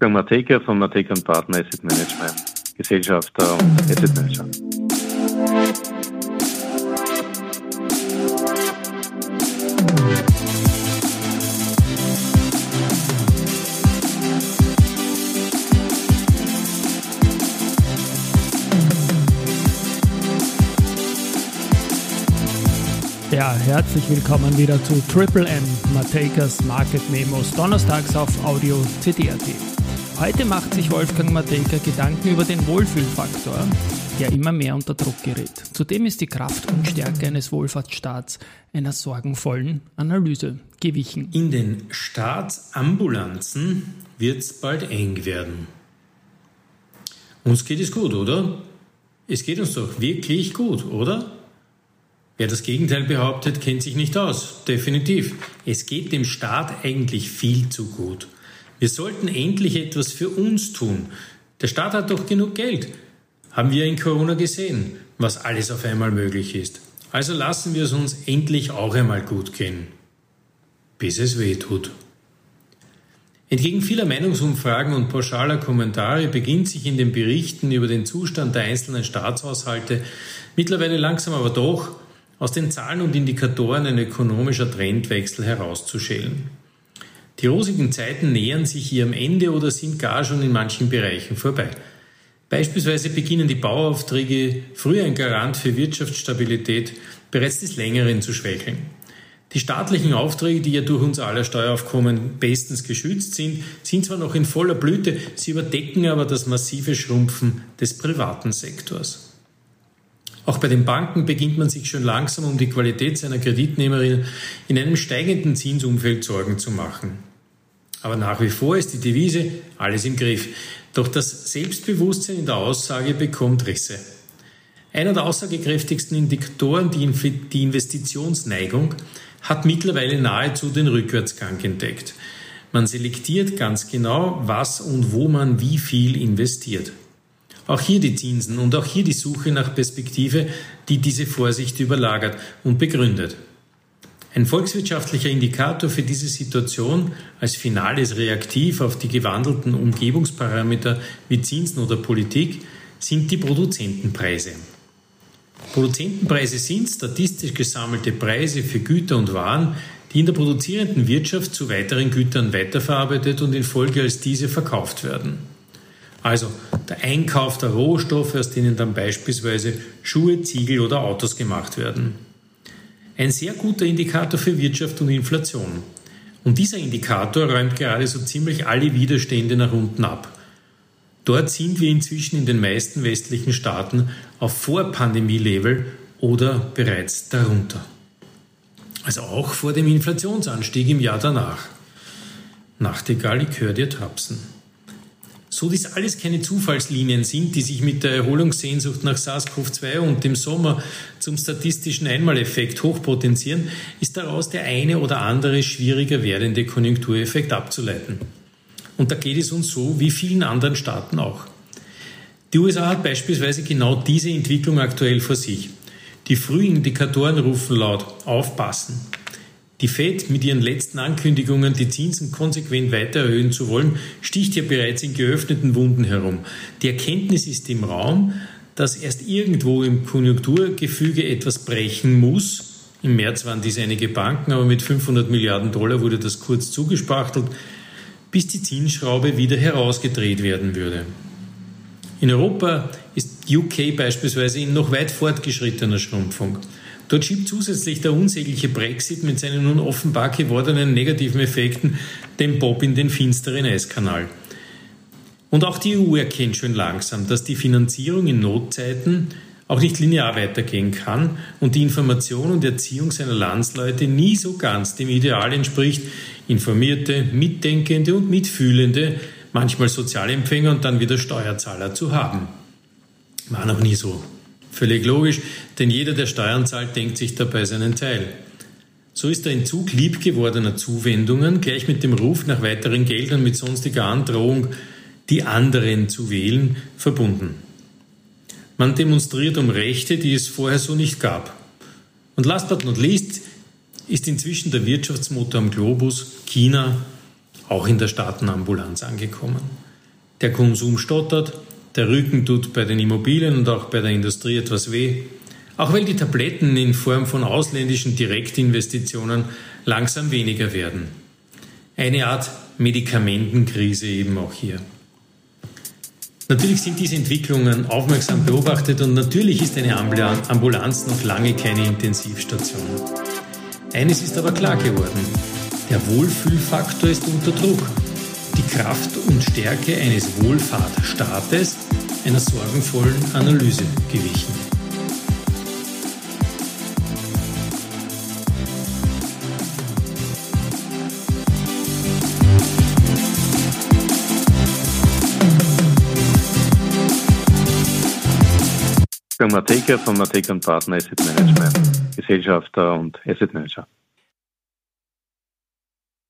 Wolfgang Mateka von Mateka Partner Asset Management, Gesellschafter und Asset Manager. Ja, herzlich willkommen wieder zu Triple M Matekas Market Memos, donnerstags auf Audio CD.at. Heute macht sich Wolfgang Mateka Gedanken über den Wohlfühlfaktor, der immer mehr unter Druck gerät. Zudem ist die Kraft und Stärke eines Wohlfahrtsstaats einer sorgenvollen Analyse gewichen. In den Staatsambulanzen wird es bald eng werden. Uns geht es gut, oder? Es geht uns doch wirklich gut, oder? Wer das Gegenteil behauptet, kennt sich nicht aus. Definitiv. Es geht dem Staat eigentlich viel zu gut. Wir sollten endlich etwas für uns tun. Der Staat hat doch genug Geld. Haben wir in Corona gesehen, was alles auf einmal möglich ist. Also lassen wir es uns endlich auch einmal gut gehen. Bis es weh tut. Entgegen vieler Meinungsumfragen und pauschaler Kommentare beginnt sich in den Berichten über den Zustand der einzelnen Staatshaushalte mittlerweile langsam aber doch aus den Zahlen und Indikatoren ein ökonomischer Trendwechsel herauszuschälen. Die rosigen Zeiten nähern sich ihrem Ende oder sind gar schon in manchen Bereichen vorbei. Beispielsweise beginnen die Bauaufträge, früher ein Garant für Wirtschaftsstabilität, bereits des Längeren zu schwächeln. Die staatlichen Aufträge, die ja durch unser aller Steueraufkommen bestens geschützt sind, sind zwar noch in voller Blüte, sie überdecken aber das massive Schrumpfen des privaten Sektors. Auch bei den Banken beginnt man sich schon langsam um die Qualität seiner Kreditnehmerinnen in einem steigenden Zinsumfeld Sorgen zu machen. Aber nach wie vor ist die Devise alles im Griff. Doch das Selbstbewusstsein in der Aussage bekommt Risse. Einer der aussagekräftigsten Indikatoren, die Investitionsneigung, hat mittlerweile nahezu den Rückwärtsgang entdeckt. Man selektiert ganz genau, was und wo man wie viel investiert. Auch hier die Zinsen und auch hier die Suche nach Perspektive, die diese Vorsicht überlagert und begründet. Ein volkswirtschaftlicher Indikator für diese Situation als finales Reaktiv auf die gewandelten Umgebungsparameter wie Zinsen oder Politik sind die Produzentenpreise. Produzentenpreise sind statistisch gesammelte Preise für Güter und Waren, die in der produzierenden Wirtschaft zu weiteren Gütern weiterverarbeitet und in Folge als diese verkauft werden. Also der Einkauf der Rohstoffe, aus denen dann beispielsweise Schuhe, Ziegel oder Autos gemacht werden. Ein sehr guter Indikator für Wirtschaft und Inflation. Und dieser Indikator räumt gerade so ziemlich alle Widerstände nach unten ab. Dort sind wir inzwischen in den meisten westlichen Staaten auf Vorpandemie-Level oder bereits darunter. Also auch vor dem Inflationsanstieg im Jahr danach. Nachtigall, ich höre dir tapsen. So dies alles keine Zufallslinien sind, die sich mit der Erholungssehnsucht nach SARS-CoV-2 und dem Sommer zum statistischen Einmaleffekt hochpotenzieren, ist daraus der eine oder andere schwieriger werdende Konjunktureffekt abzuleiten. Und da geht es uns so wie vielen anderen Staaten auch. Die USA hat beispielsweise genau diese Entwicklung aktuell vor sich. Die Frühindikatoren rufen laut aufpassen. Die Fed mit ihren letzten Ankündigungen, die Zinsen konsequent weiter erhöhen zu wollen, sticht ja bereits in geöffneten Wunden herum. Die Erkenntnis ist im Raum, dass erst irgendwo im Konjunkturgefüge etwas brechen muss. Im März waren dies einige Banken, aber mit 500 Milliarden Dollar wurde das kurz zugespachtelt, bis die Zinsschraube wieder herausgedreht werden würde. In Europa ist UK beispielsweise in noch weit fortgeschrittener Schrumpfung. Dort schiebt zusätzlich der unsägliche Brexit mit seinen nun offenbar gewordenen negativen Effekten den Bob in den finsteren Eiskanal. Und auch die EU erkennt schon langsam, dass die Finanzierung in Notzeiten auch nicht linear weitergehen kann und die Information und Erziehung seiner Landsleute nie so ganz dem Ideal entspricht, informierte, mitdenkende und mitfühlende, manchmal Sozialempfänger und dann wieder Steuerzahler zu haben. War noch nie so. Völlig logisch, denn jeder, der Steuern zahlt, denkt sich dabei seinen Teil. So ist der Entzug liebgewordener Zuwendungen gleich mit dem Ruf nach weiteren Geldern mit sonstiger Androhung, die anderen zu wählen, verbunden. Man demonstriert um Rechte, die es vorher so nicht gab. Und last but not least ist inzwischen der Wirtschaftsmotor am Globus, China, auch in der Staatenambulanz angekommen. Der Konsum stottert, der Rücken tut bei den Immobilien und auch bei der Industrie etwas weh. Auch weil die Tabletten in Form von ausländischen Direktinvestitionen langsam weniger werden. Eine Art Medikamentenkrise eben auch hier. Natürlich sind diese Entwicklungen aufmerksam beobachtet und natürlich ist eine Ambulanz noch lange keine Intensivstation. Eines ist aber klar geworden. Der Wohlfühlfaktor ist unter Druck. Die Kraft und Stärke eines Wohlfahrtstaates einer sorgenvollen Analyse gewichen. Wolfgang Mateka von Mateka Partner Asset Management, Gesellschafter und Asset Manager.